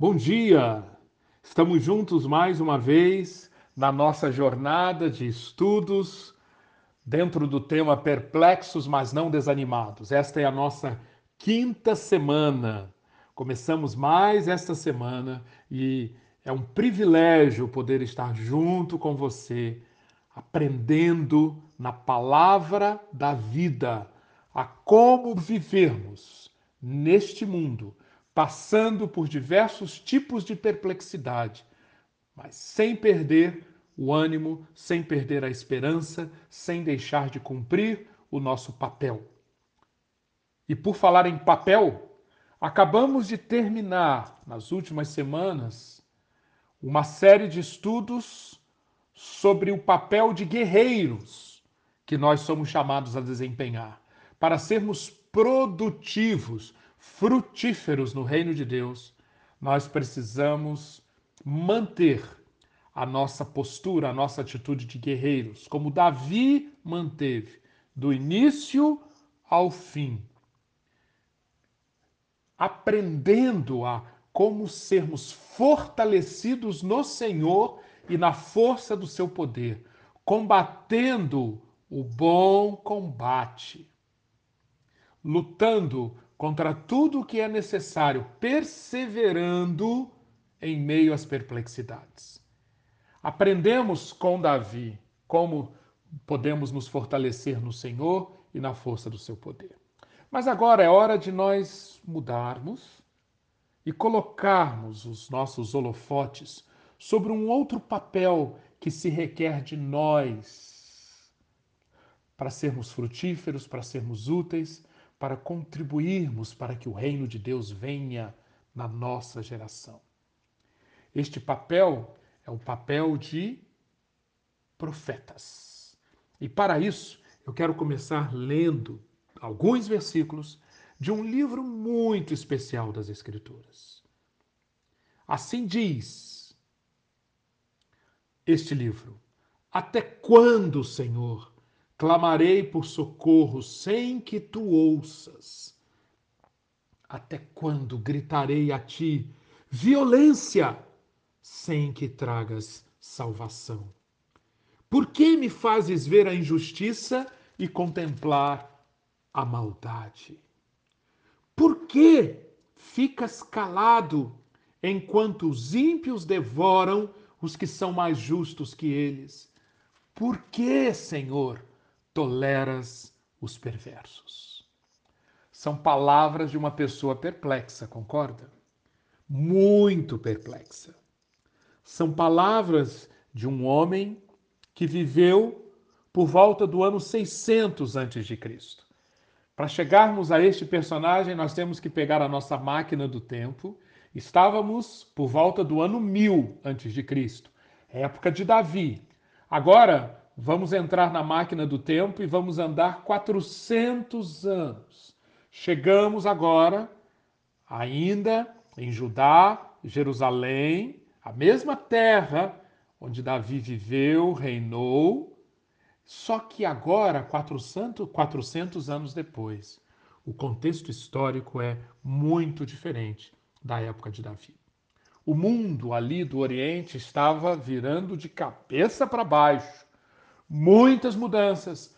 Bom dia! Estamos juntos mais uma vez na nossa jornada de estudos dentro do tema Perplexos, mas não desanimados. Esta é a nossa quinta semana. Começamos mais esta semana e é um privilégio poder estar junto com você, aprendendo na palavra da vida a como vivermos neste mundo passando por diversos tipos de perplexidade, mas sem perder o ânimo, sem perder a esperança, sem deixar de cumprir o nosso papel. E por falar em papel, acabamos de terminar, nas últimas semanas, uma série de estudos sobre o papel de guerreiros que nós somos chamados a desempenhar, para sermos produtivos, frutíferos no reino de Deus, nós precisamos manter a nossa postura, a nossa atitude de guerreiros, como Davi manteve, do início ao fim, aprendendo a como sermos fortalecidos no Senhor e na força do seu poder, combatendo o bom combate, lutando contra tudo o que é necessário, perseverando em meio às perplexidades. Aprendemos com Davi como podemos nos fortalecer no Senhor e na força do seu poder. Mas agora é hora de nós mudarmos e colocarmos os nossos holofotes sobre um outro papel que se requer de nós para sermos frutíferos, para sermos úteis, para contribuirmos para que o reino de Deus venha na nossa geração. Este papel é o papel de profetas. E para isso, eu quero começar lendo alguns versículos de um livro muito especial das Escrituras. Assim diz este livro: Até quando, Senhor, Clamarei por socorro sem que tu ouças. Até quando gritarei a ti violência sem que tragas salvação? Por que me fazes ver a injustiça e contemplar a maldade? Por que ficas calado enquanto os ímpios devoram os que são mais justos que eles? Por que, Senhor, toleras os perversos. São palavras de uma pessoa perplexa, concorda? Muito perplexa. São palavras de um homem que viveu por volta do ano 600 antes de Cristo. Para chegarmos a este personagem, nós temos que pegar a nossa máquina do tempo. Estávamos por volta do ano 1000 antes de Cristo, época de Davi. Agora, Vamos entrar na máquina do tempo e vamos andar 400 anos. Chegamos agora, ainda em Judá, Jerusalém, a mesma terra onde Davi viveu, reinou, só que agora, 400, 400 anos depois, o contexto histórico é muito diferente da época de Davi. O mundo ali do Oriente estava virando de cabeça para baixo muitas mudanças,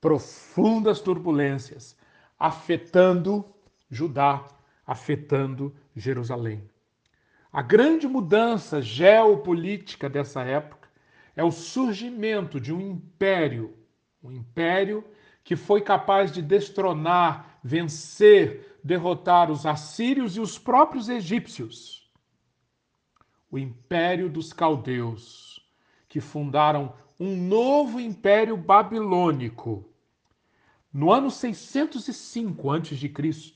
profundas turbulências, afetando Judá, afetando Jerusalém. A grande mudança geopolítica dessa época é o surgimento de um império, um império que foi capaz de destronar, vencer, derrotar os assírios e os próprios egípcios. O império dos caldeus, que fundaram um novo império babilônico. No ano 605 a.C.,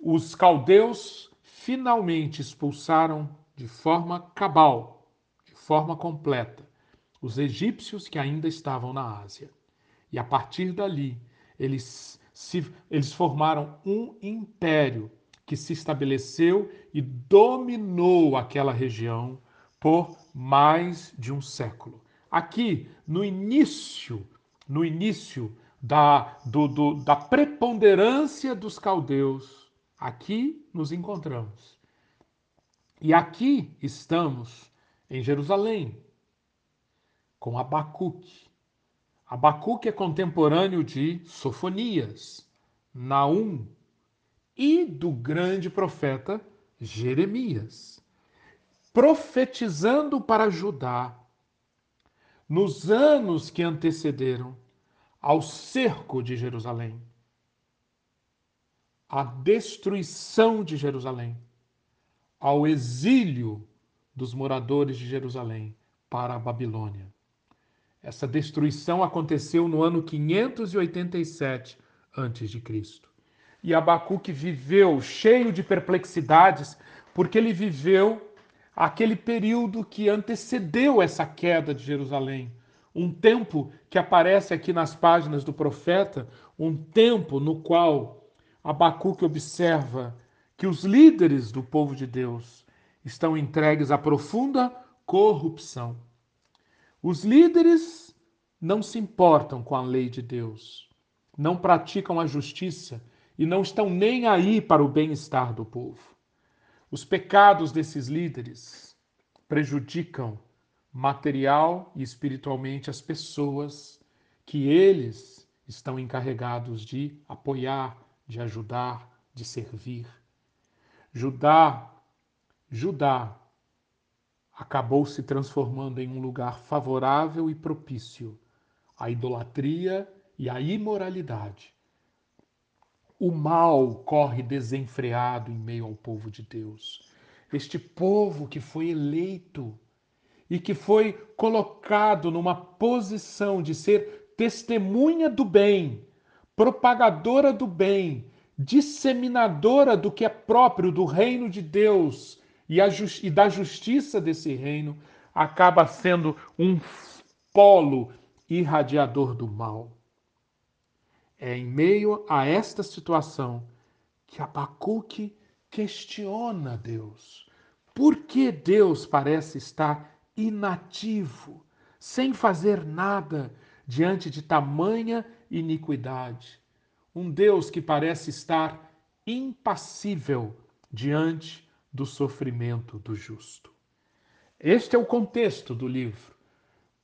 os caldeus finalmente expulsaram de forma cabal, de forma completa, os egípcios que ainda estavam na Ásia. E a partir dali, eles, se, eles formaram um império que se estabeleceu e dominou aquela região por mais de um século aqui no início, no início da, do, do, da preponderância dos caldeus, aqui nos encontramos. E aqui estamos em Jerusalém, com Abacuque. Abacuque é contemporâneo de Sofonias, Naum e do grande profeta Jeremias, profetizando para Judá nos anos que antecederam ao cerco de Jerusalém, à destruição de Jerusalém, ao exílio dos moradores de Jerusalém para a Babilônia. Essa destruição aconteceu no ano 587 a.C. E Abacuque viveu cheio de perplexidades, porque ele viveu aquele período que antecedeu essa queda de Jerusalém. Um tempo que aparece aqui nas páginas do profeta, um tempo no qual Abacuque observa que os líderes do povo de Deus estão entregues à profunda corrupção. Os líderes não se importam com a lei de Deus, não praticam a justiça e não estão nem aí para o bem-estar do povo. Os pecados desses líderes prejudicam material e espiritualmente as pessoas que eles estão encarregados de apoiar, de ajudar, de servir. Judá, Judá acabou se transformando em um lugar favorável e propício à idolatria e à imoralidade o mal corre desenfreado em meio ao povo de Deus. Este povo que foi eleito e que foi colocado numa posição de ser testemunha do bem, propagadora do bem, disseminadora do que é próprio do reino de Deus e, e da justiça desse reino, acaba sendo um polo irradiador do mal. É em meio a esta situação que Abacuque questiona Deus. Por que Deus parece estar inativo, sem fazer nada diante de tamanha iniquidade? Um Deus que parece estar impassível diante do sofrimento do justo. Este é o contexto do livro.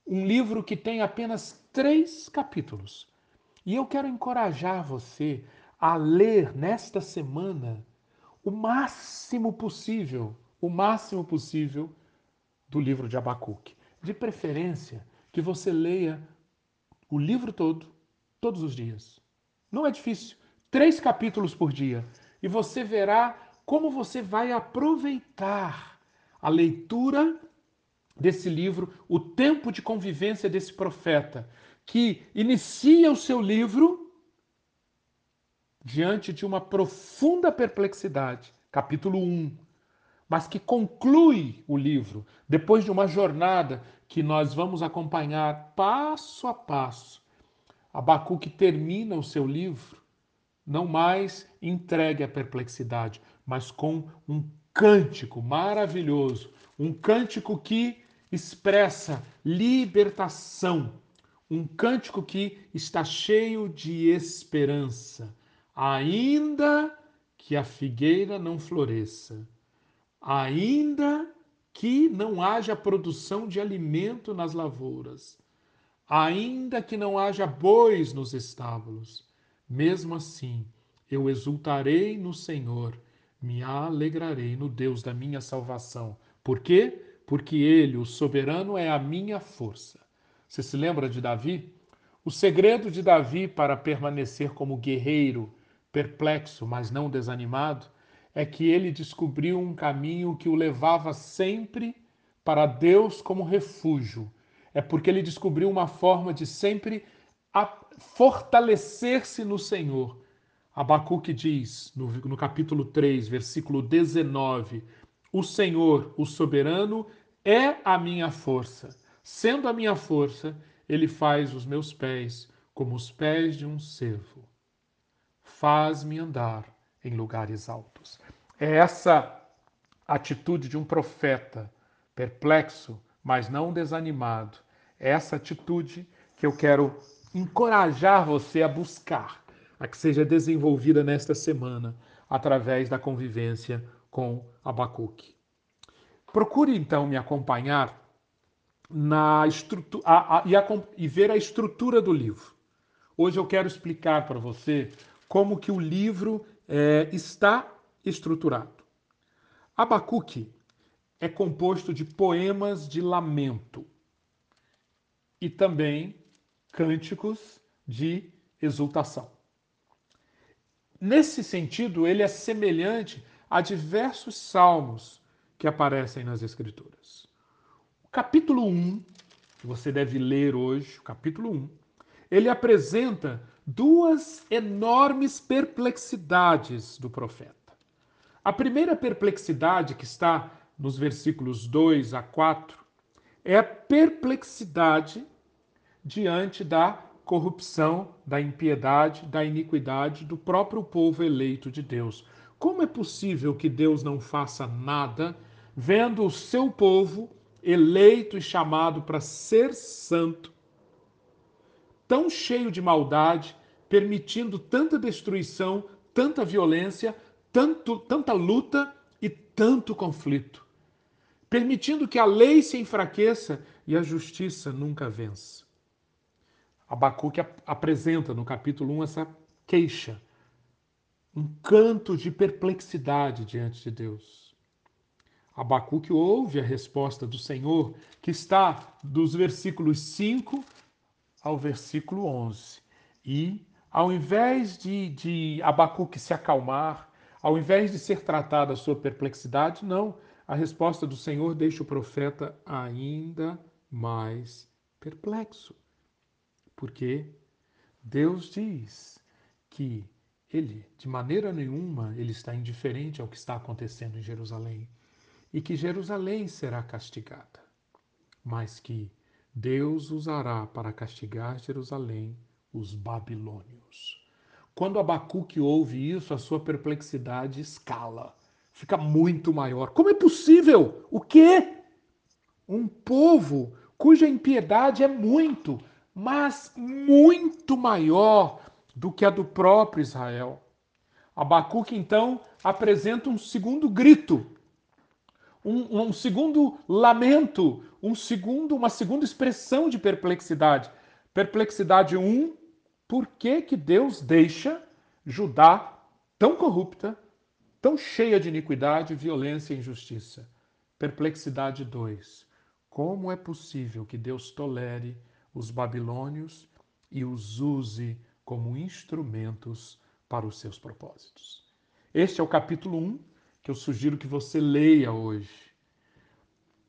Um livro que tem apenas três capítulos e eu quero encorajar você a ler nesta semana o máximo possível, o máximo possível do livro de Abacuque. De preferência, que você leia o livro todo, todos os dias. Não é difícil. Três capítulos por dia. E você verá como você vai aproveitar a leitura desse livro, o tempo de convivência desse profeta, que inicia o seu livro diante de uma profunda perplexidade, capítulo 1, mas que conclui o livro depois de uma jornada que nós vamos acompanhar passo a passo. Abacuque termina o seu livro não mais entregue à perplexidade, mas com um cântico maravilhoso, um cântico que expressa libertação um cântico que está cheio de esperança, ainda que a figueira não floresça, ainda que não haja produção de alimento nas lavouras, ainda que não haja bois nos estábulos, mesmo assim eu exultarei no Senhor, me alegrarei no Deus da minha salvação. Por quê? Porque Ele, o soberano, é a minha força. Você se lembra de Davi? O segredo de Davi para permanecer como guerreiro, perplexo, mas não desanimado, é que ele descobriu um caminho que o levava sempre para Deus como refúgio. É porque ele descobriu uma forma de sempre fortalecer-se no Senhor. Abacuque diz, no, no capítulo 3, versículo 19: O Senhor, o soberano, é a minha força Sendo a minha força, ele faz os meus pés como os pés de um cervo. Faz-me andar em lugares altos. É essa atitude de um profeta, perplexo, mas não desanimado. É essa atitude que eu quero encorajar você a buscar, a que seja desenvolvida nesta semana através da convivência com Abacuque. Procure então me acompanhar na estrutura a, a, e, a, e ver a estrutura do livro. Hoje eu quero explicar para você como que o livro é, está estruturado. Abacuque é composto de poemas de lamento e também cânticos de exultação. Nesse sentido, ele é semelhante a diversos salmos que aparecem nas Escrituras. O capítulo 1, que você deve ler hoje, o capítulo 1, ele apresenta duas enormes perplexidades do profeta. A primeira perplexidade, que está nos versículos 2 a 4, é a perplexidade diante da corrupção, da impiedade, da iniquidade do próprio povo eleito de Deus. Como é possível que Deus não faça nada vendo o seu povo eleito e chamado para ser santo, tão cheio de maldade, permitindo tanta destruição, tanta violência, tanto, tanta luta e tanto conflito, permitindo que a lei se enfraqueça e a justiça nunca vença? Abacuque apresenta no capítulo 1 essa queixa, um canto de perplexidade diante de Deus. Abacuque ouve a resposta do Senhor, que está dos versículos 5 ao versículo 11. E, ao invés de, de Abacuque se acalmar, ao invés de ser tratada a sua perplexidade, não. A resposta do Senhor deixa o profeta ainda mais perplexo. Porque Deus diz que ele, de maneira nenhuma, ele está indiferente ao que está acontecendo em Jerusalém e que Jerusalém será castigada, mas que Deus usará para castigar Jerusalém os babilônios. Quando Abacuque ouve isso, a sua perplexidade escala, fica muito maior. Como é possível? O quê? Um povo cuja impiedade é muito, mas muito maior do que a do próprio Israel. Abacuque, então, apresenta um segundo grito, um, um segundo lamento, um segundo, uma segunda expressão de perplexidade. Perplexidade 1, um, por que, que Deus deixa Judá tão corrupta, tão cheia de iniquidade, violência e injustiça? Perplexidade 2, como é possível que Deus tolere os babilônios e os use como instrumentos para os seus propósitos. Este é o capítulo 1 que eu sugiro que você leia hoje.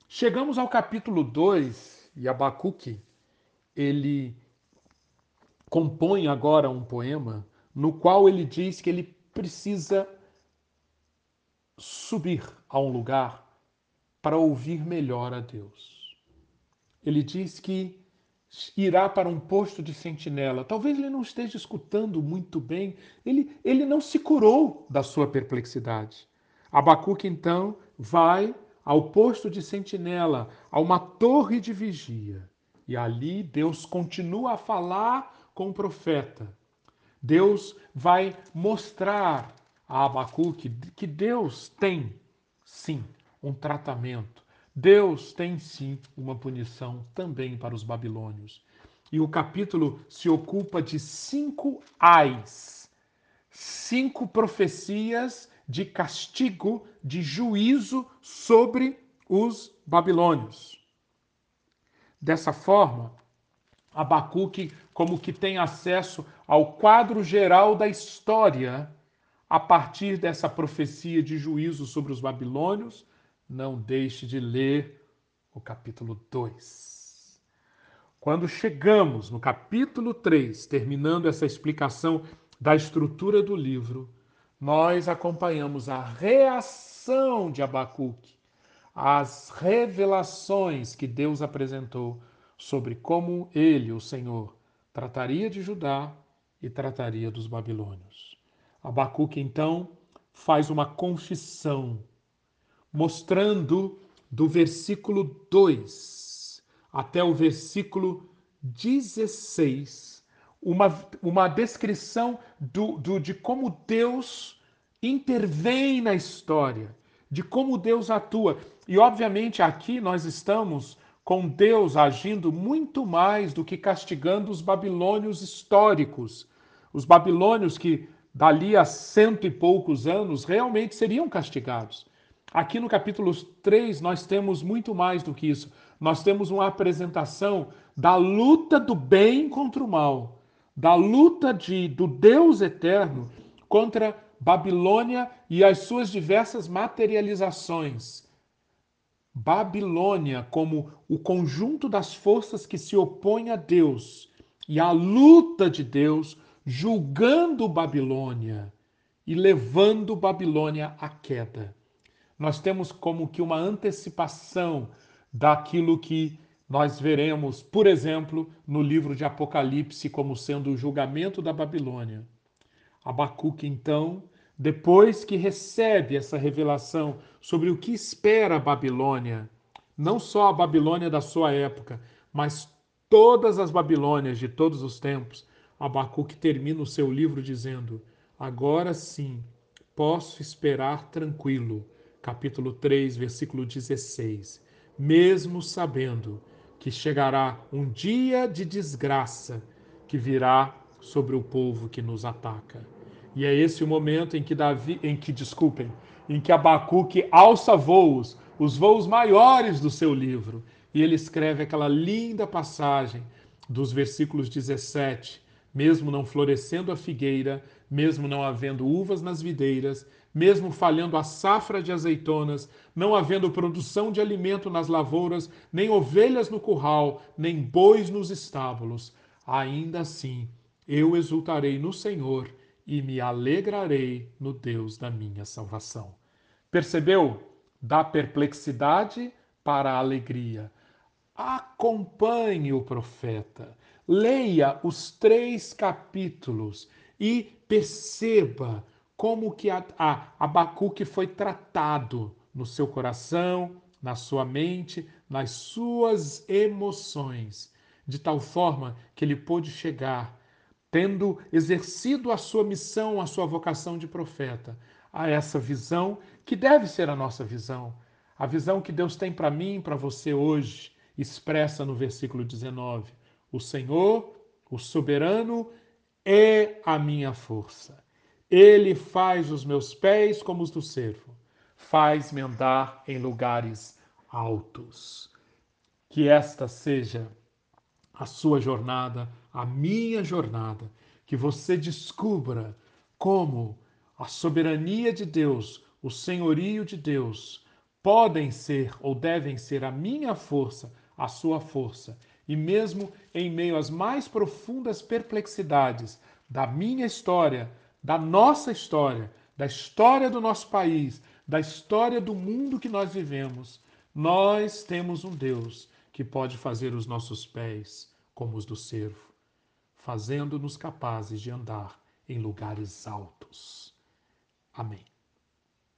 Chegamos ao capítulo 2 e Abacuque, ele compõe agora um poema no qual ele diz que ele precisa subir a um lugar para ouvir melhor a Deus. Ele diz que irá para um posto de sentinela. Talvez ele não esteja escutando muito bem, ele, ele não se curou da sua perplexidade. Abacuque então vai ao posto de sentinela, a uma torre de vigia. E ali Deus continua a falar com o profeta. Deus vai mostrar a Abacuque que Deus tem, sim, um tratamento Deus tem sim uma punição também para os babilônios. E o capítulo se ocupa de cinco ais, cinco profecias de castigo, de juízo sobre os babilônios. Dessa forma, Abacuque como que tem acesso ao quadro geral da história a partir dessa profecia de juízo sobre os babilônios não deixe de ler o capítulo 2. Quando chegamos no capítulo 3, terminando essa explicação da estrutura do livro, nós acompanhamos a reação de Abacuque às revelações que Deus apresentou sobre como ele, o Senhor, trataria de Judá e trataria dos babilônios. Abacuque então faz uma confissão mostrando do versículo 2 até o versículo 16 uma, uma descrição do, do, de como Deus intervém na história, de como Deus atua. E, obviamente, aqui nós estamos com Deus agindo muito mais do que castigando os babilônios históricos. Os babilônios que, dali a cento e poucos anos, realmente seriam castigados. Aqui no capítulo 3, nós temos muito mais do que isso. Nós temos uma apresentação da luta do bem contra o mal, da luta de, do Deus eterno contra Babilônia e as suas diversas materializações. Babilônia como o conjunto das forças que se opõem a Deus e a luta de Deus julgando Babilônia e levando Babilônia à queda. Nós temos como que uma antecipação daquilo que nós veremos, por exemplo, no livro de Apocalipse como sendo o julgamento da Babilônia. Abacuque, então, depois que recebe essa revelação sobre o que espera a Babilônia, não só a Babilônia da sua época, mas todas as Babilônias de todos os tempos, Abacuque termina o seu livro dizendo: Agora sim posso esperar tranquilo. Capítulo 3, versículo 16. Mesmo sabendo que chegará um dia de desgraça que virá sobre o povo que nos ataca. E é esse o momento em que Davi, em que, desculpem, em que Abacuque alça voos, os voos maiores do seu livro, e ele escreve aquela linda passagem dos versículos 17, mesmo não florescendo a figueira, mesmo não havendo uvas nas videiras, mesmo falhando a safra de azeitonas, não havendo produção de alimento nas lavouras, nem ovelhas no curral, nem bois nos estábulos, ainda assim eu exultarei no Senhor e me alegrarei no Deus da minha salvação. Percebeu? Da perplexidade para a alegria. Acompanhe o profeta, leia os três capítulos e perceba como que a, a Abacuque foi tratado no seu coração, na sua mente, nas suas emoções, de tal forma que ele pôde chegar tendo exercido a sua missão, a sua vocação de profeta, a essa visão que deve ser a nossa visão, a visão que Deus tem para mim, para você hoje, expressa no versículo 19: O Senhor, o soberano, é a minha força. Ele faz os meus pés como os do servo, faz-me andar em lugares altos. Que esta seja a sua jornada, a minha jornada, que você descubra como a soberania de Deus, o senhorio de Deus, podem ser ou devem ser a minha força, a sua força, e mesmo em meio às mais profundas perplexidades da minha história, da nossa história, da história do nosso país, da história do mundo que nós vivemos, nós temos um Deus que pode fazer os nossos pés como os do servo, fazendo-nos capazes de andar em lugares altos. Amém.